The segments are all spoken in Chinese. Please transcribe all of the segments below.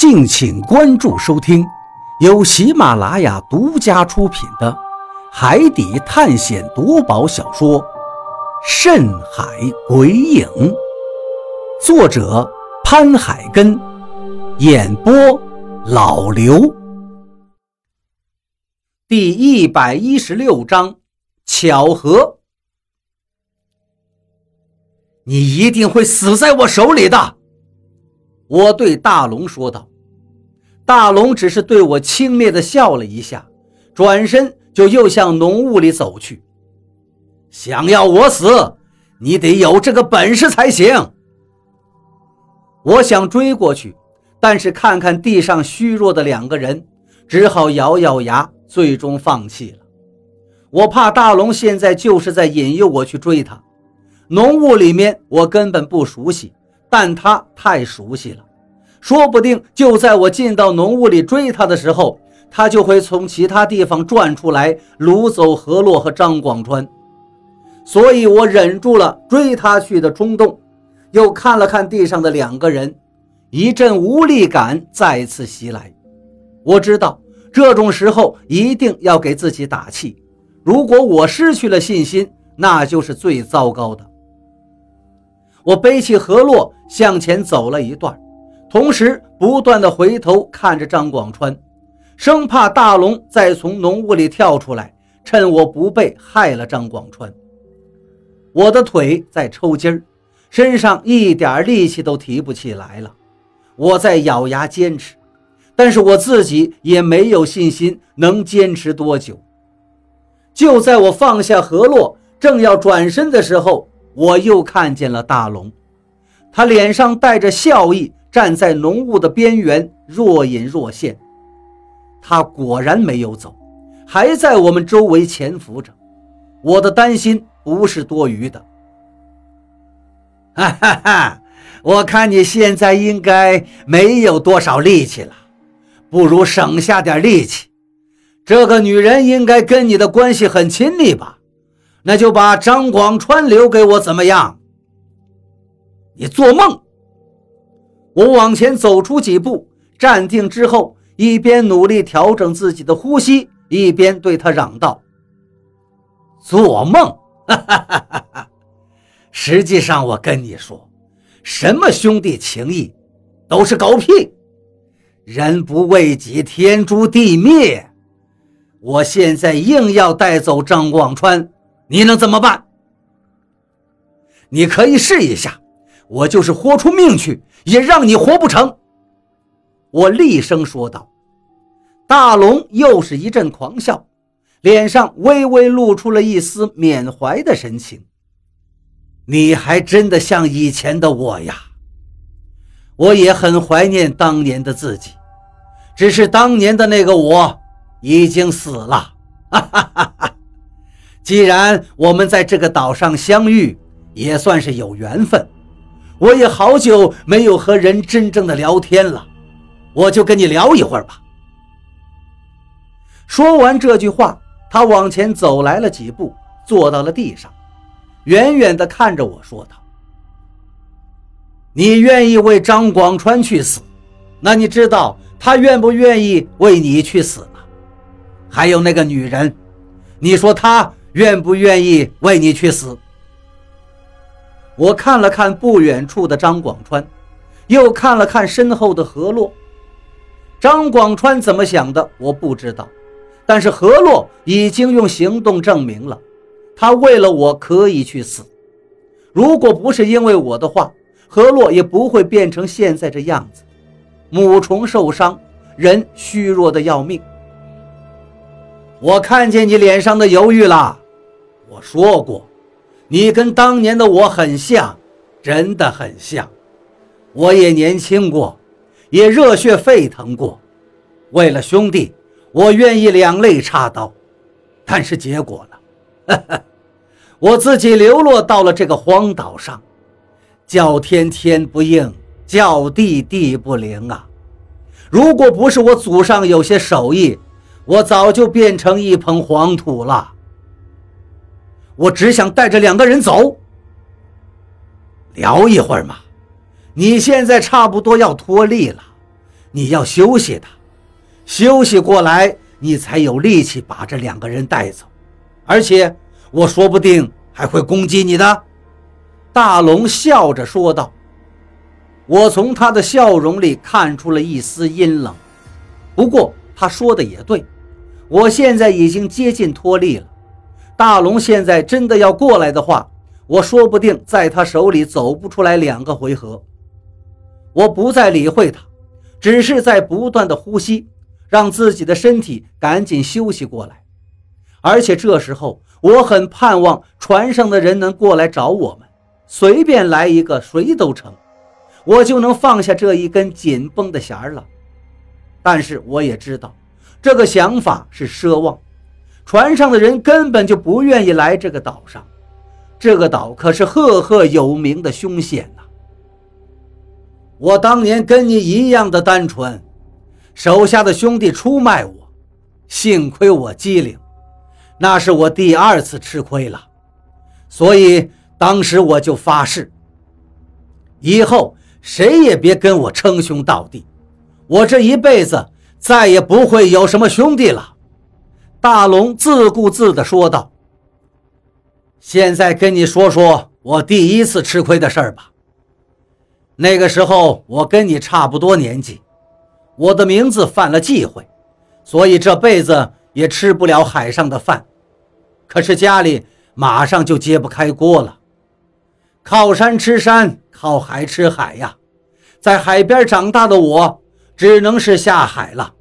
敬请关注收听，由喜马拉雅独家出品的《海底探险夺宝小说》《深海鬼影》，作者潘海根，演播老刘。第一百一十六章，巧合。你一定会死在我手里的，我对大龙说道。大龙只是对我轻蔑地笑了一下，转身就又向浓雾里走去。想要我死，你得有这个本事才行。我想追过去，但是看看地上虚弱的两个人，只好咬咬牙，最终放弃了。我怕大龙现在就是在引诱我去追他。浓雾里面我根本不熟悉，但他太熟悉了。说不定就在我进到浓雾里追他的时候，他就会从其他地方转出来掳走何洛和张广川。所以我忍住了追他去的冲动，又看了看地上的两个人，一阵无力感再次袭来。我知道这种时候一定要给自己打气，如果我失去了信心，那就是最糟糕的。我背起何洛向前走了一段。同时，不断的回头看着张广川，生怕大龙再从浓雾里跳出来，趁我不备害了张广川。我的腿在抽筋儿，身上一点力气都提不起来了。我在咬牙坚持，但是我自己也没有信心能坚持多久。就在我放下河洛，正要转身的时候，我又看见了大龙，他脸上带着笑意。站在浓雾的边缘，若隐若现。他果然没有走，还在我们周围潜伏着。我的担心不是多余的。哈 哈哈！我看你现在应该没有多少力气了，不如省下点力气。这个女人应该跟你的关系很亲密吧？那就把张广川留给我，怎么样？你做梦！我往前走出几步，站定之后，一边努力调整自己的呼吸，一边对他嚷道：“做梦！哈哈哈哈！实际上，我跟你说，什么兄弟情谊，都是狗屁！人不为己，天诛地灭。我现在硬要带走张广川，你能怎么办？你可以试一下。”我就是豁出命去，也让你活不成！我厉声说道。大龙又是一阵狂笑，脸上微微露出了一丝缅怀的神情。你还真的像以前的我呀！我也很怀念当年的自己，只是当年的那个我已经死了。哈哈哈哈！既然我们在这个岛上相遇，也算是有缘分。我也好久没有和人真正的聊天了，我就跟你聊一会儿吧。说完这句话，他往前走来了几步，坐到了地上，远远地看着我说道：“你愿意为张广川去死，那你知道他愿不愿意为你去死吗？还有那个女人，你说她愿不愿意为你去死？”我看了看不远处的张广川，又看了看身后的何洛。张广川怎么想的，我不知道，但是何洛已经用行动证明了，他为了我可以去死。如果不是因为我的话，何洛也不会变成现在这样子，母虫受伤，人虚弱的要命。我看见你脸上的犹豫了，我说过。你跟当年的我很像，真的很像。我也年轻过，也热血沸腾过。为了兄弟，我愿意两肋插刀。但是结果呢？哈 哈我自己流落到了这个荒岛上，叫天天不应，叫地地不灵啊！如果不是我祖上有些手艺，我早就变成一捧黄土了。我只想带着两个人走，聊一会儿嘛。你现在差不多要脱力了，你要休息的，休息过来，你才有力气把这两个人带走。而且，我说不定还会攻击你的。”大龙笑着说道。我从他的笑容里看出了一丝阴冷。不过他说的也对，我现在已经接近脱力了。大龙现在真的要过来的话，我说不定在他手里走不出来两个回合。我不再理会他，只是在不断的呼吸，让自己的身体赶紧休息过来。而且这时候，我很盼望船上的人能过来找我们，随便来一个谁都成，我就能放下这一根紧绷的弦了。但是我也知道，这个想法是奢望，船上的人根本就不愿意来这个岛上。这个岛可是赫赫有名的凶险呐！我当年跟你一样的单纯，手下的兄弟出卖我，幸亏我机灵，那是我第二次吃亏了，所以当时我就发誓，以后谁也别跟我称兄道弟，我这一辈子再也不会有什么兄弟了。”大龙自顾自地说道。现在跟你说说我第一次吃亏的事儿吧。那个时候我跟你差不多年纪，我的名字犯了忌讳，所以这辈子也吃不了海上的饭。可是家里马上就揭不开锅了，靠山吃山，靠海吃海呀。在海边长大的我，只能是下海了。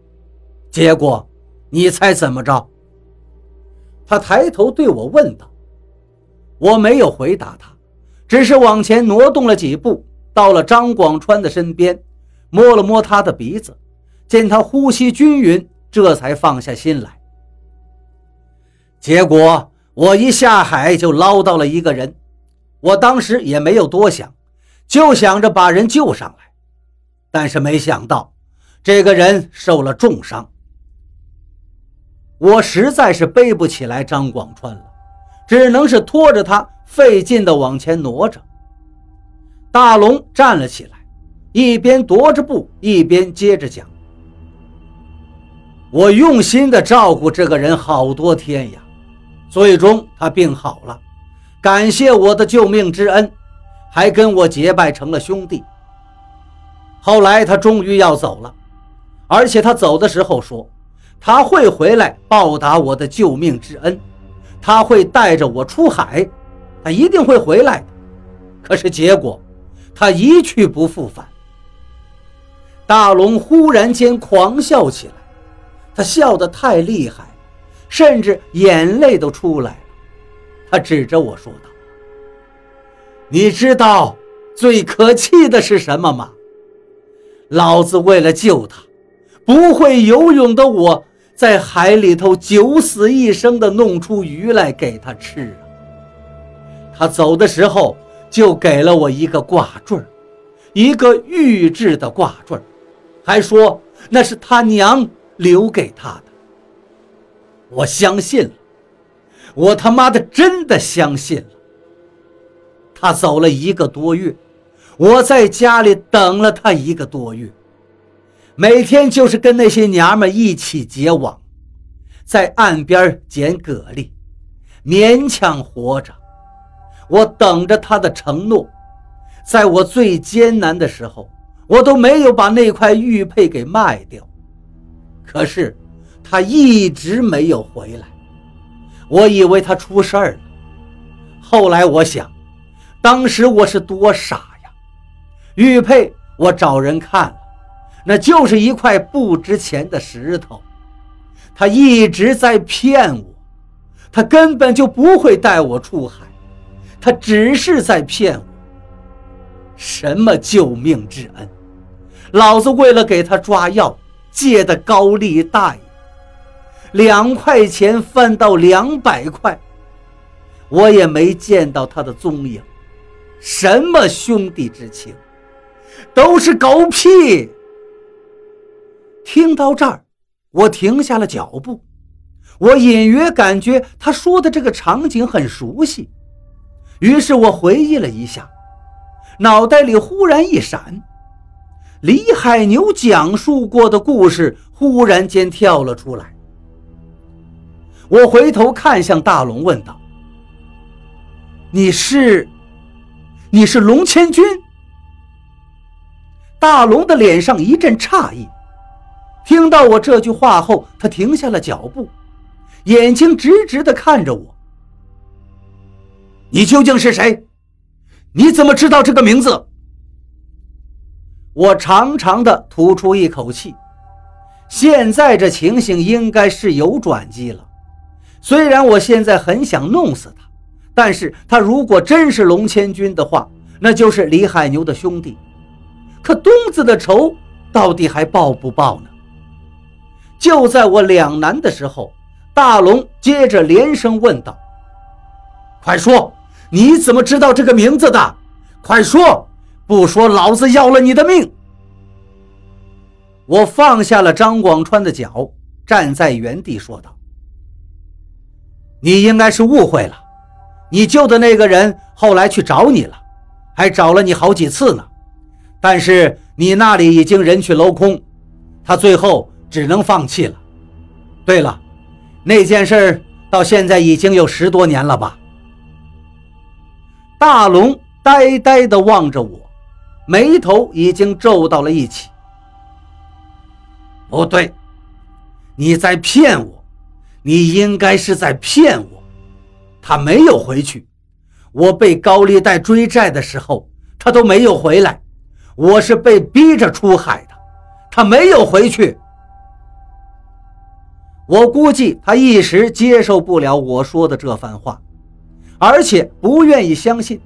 结果，你猜怎么着？他抬头对我问道。我没有回答他，只是往前挪动了几步，到了张广川的身边，摸了摸他的鼻子，见他呼吸均匀，这才放下心来。结果我一下海就捞到了一个人，我当时也没有多想，就想着把人救上来，但是没想到这个人受了重伤，我实在是背不起来张广川了。只能是拖着他费劲地往前挪着。大龙站了起来，一边踱着步，一边接着讲：“我用心地照顾这个人好多天呀，最终他病好了，感谢我的救命之恩，还跟我结拜成了兄弟。后来他终于要走了，而且他走的时候说，他会回来报答我的救命之恩。”他会带着我出海，他一定会回来的。可是结果，他一去不复返。大龙忽然间狂笑起来，他笑得太厉害，甚至眼泪都出来了。他指着我说道：“你知道最可气的是什么吗？老子为了救他，不会游泳的我。”在海里头九死一生的弄出鱼来给他吃啊！他走的时候就给了我一个挂坠一个玉制的挂坠还说那是他娘留给他的。我相信了，我他妈的真的相信了。他走了一个多月，我在家里等了他一个多月。每天就是跟那些娘们一起结网，在岸边捡蛤蜊，勉强活着。我等着他的承诺，在我最艰难的时候，我都没有把那块玉佩给卖掉。可是他一直没有回来，我以为他出事儿了。后来我想，当时我是多傻呀！玉佩我找人看了。那就是一块不值钱的石头，他一直在骗我，他根本就不会带我出海，他只是在骗我。什么救命之恩，老子为了给他抓药借的高利贷，两块钱翻到两百块，我也没见到他的踪影。什么兄弟之情，都是狗屁！听到这儿，我停下了脚步。我隐约感觉他说的这个场景很熟悉，于是我回忆了一下，脑袋里忽然一闪：李海牛讲述过的故事忽然间跳了出来。我回头看向大龙，问道：“你是？你是龙千军？”大龙的脸上一阵诧异，听到我这句话后，他停下了脚步，眼睛直直地看着我。“你究竟是谁？你怎么知道这个名字？”我长长的吐出一口气，现在这情形应该是有转机了。虽然我现在很想弄死他，但是他如果真是龙千军的话，那就是李海牛的兄弟。可东子的仇到底还报不报呢？就在我两难的时候，大龙接着连声问道：“快说，你怎么知道这个名字的？快说，不说老子要了你的命！”我放下了张广川的脚，站在原地说道。你应该是误会了，你救的那个人后来去找你了，还找了你好几次呢。但是你那里已经人去楼空，他最后只能放弃了。对了，那件事到现在已经有十多年了吧？大龙呆呆地望着我，眉头已经皱到了一起。不对，你在骗我。你应该是在骗我，他没有回去。我被高利贷追债的时候，他都没有回来。我是被逼着出海的，他没有回去。我估计他一时接受不了我说的这番话，而且不愿意相信，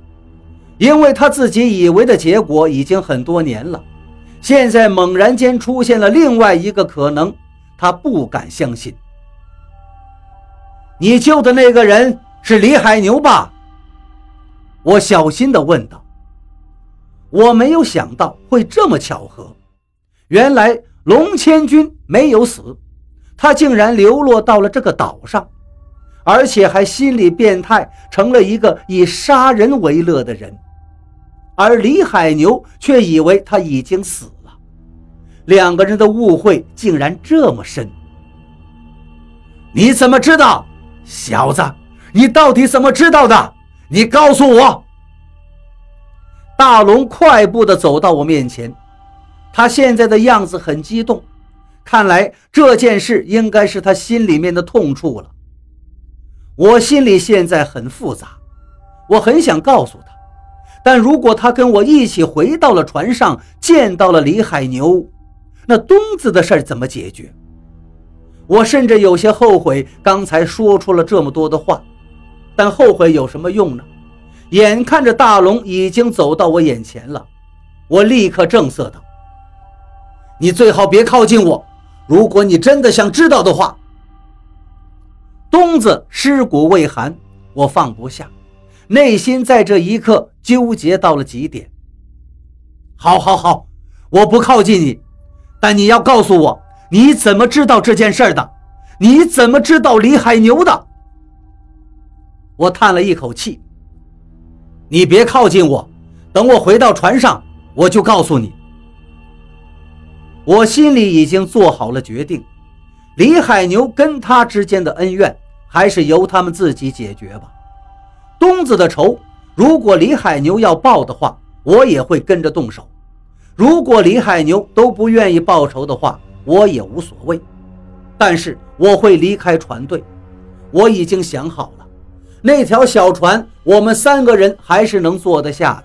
因为他自己以为的结果已经很多年了，现在猛然间出现了另外一个可能，他不敢相信。你救的那个人是李海牛吧？我小心地问道。我没有想到会这么巧合，原来龙千军没有死，他竟然流落到了这个岛上，而且还心理变态，成了一个以杀人为乐的人。而李海牛却以为他已经死了，两个人的误会竟然这么深。你怎么知道？小子，你到底怎么知道的？你告诉我！大龙快步地走到我面前，他现在的样子很激动，看来这件事应该是他心里面的痛处了。我心里现在很复杂，我很想告诉他，但如果他跟我一起回到了船上，见到了李海牛，那东子的事怎么解决？我甚至有些后悔刚才说出了这么多的话，但后悔有什么用呢？眼看着大龙已经走到我眼前了，我立刻正色道：“你最好别靠近我，如果你真的想知道的话。”东子尸骨未寒，我放不下，内心在这一刻纠结到了极点。好，好，好，我不靠近你，但你要告诉我。你怎么知道这件事的？你怎么知道李海牛的？我叹了一口气。你别靠近我，等我回到船上，我就告诉你。我心里已经做好了决定，李海牛跟他之间的恩怨，还是由他们自己解决吧。东子的仇，如果李海牛要报的话，我也会跟着动手；如果李海牛都不愿意报仇的话，我也无所谓，但是我会离开船队。我已经想好了，那条小船我们三个人还是能坐得下的。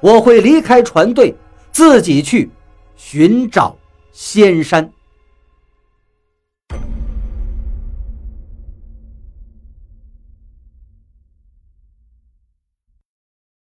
我会离开船队，自己去寻找仙山。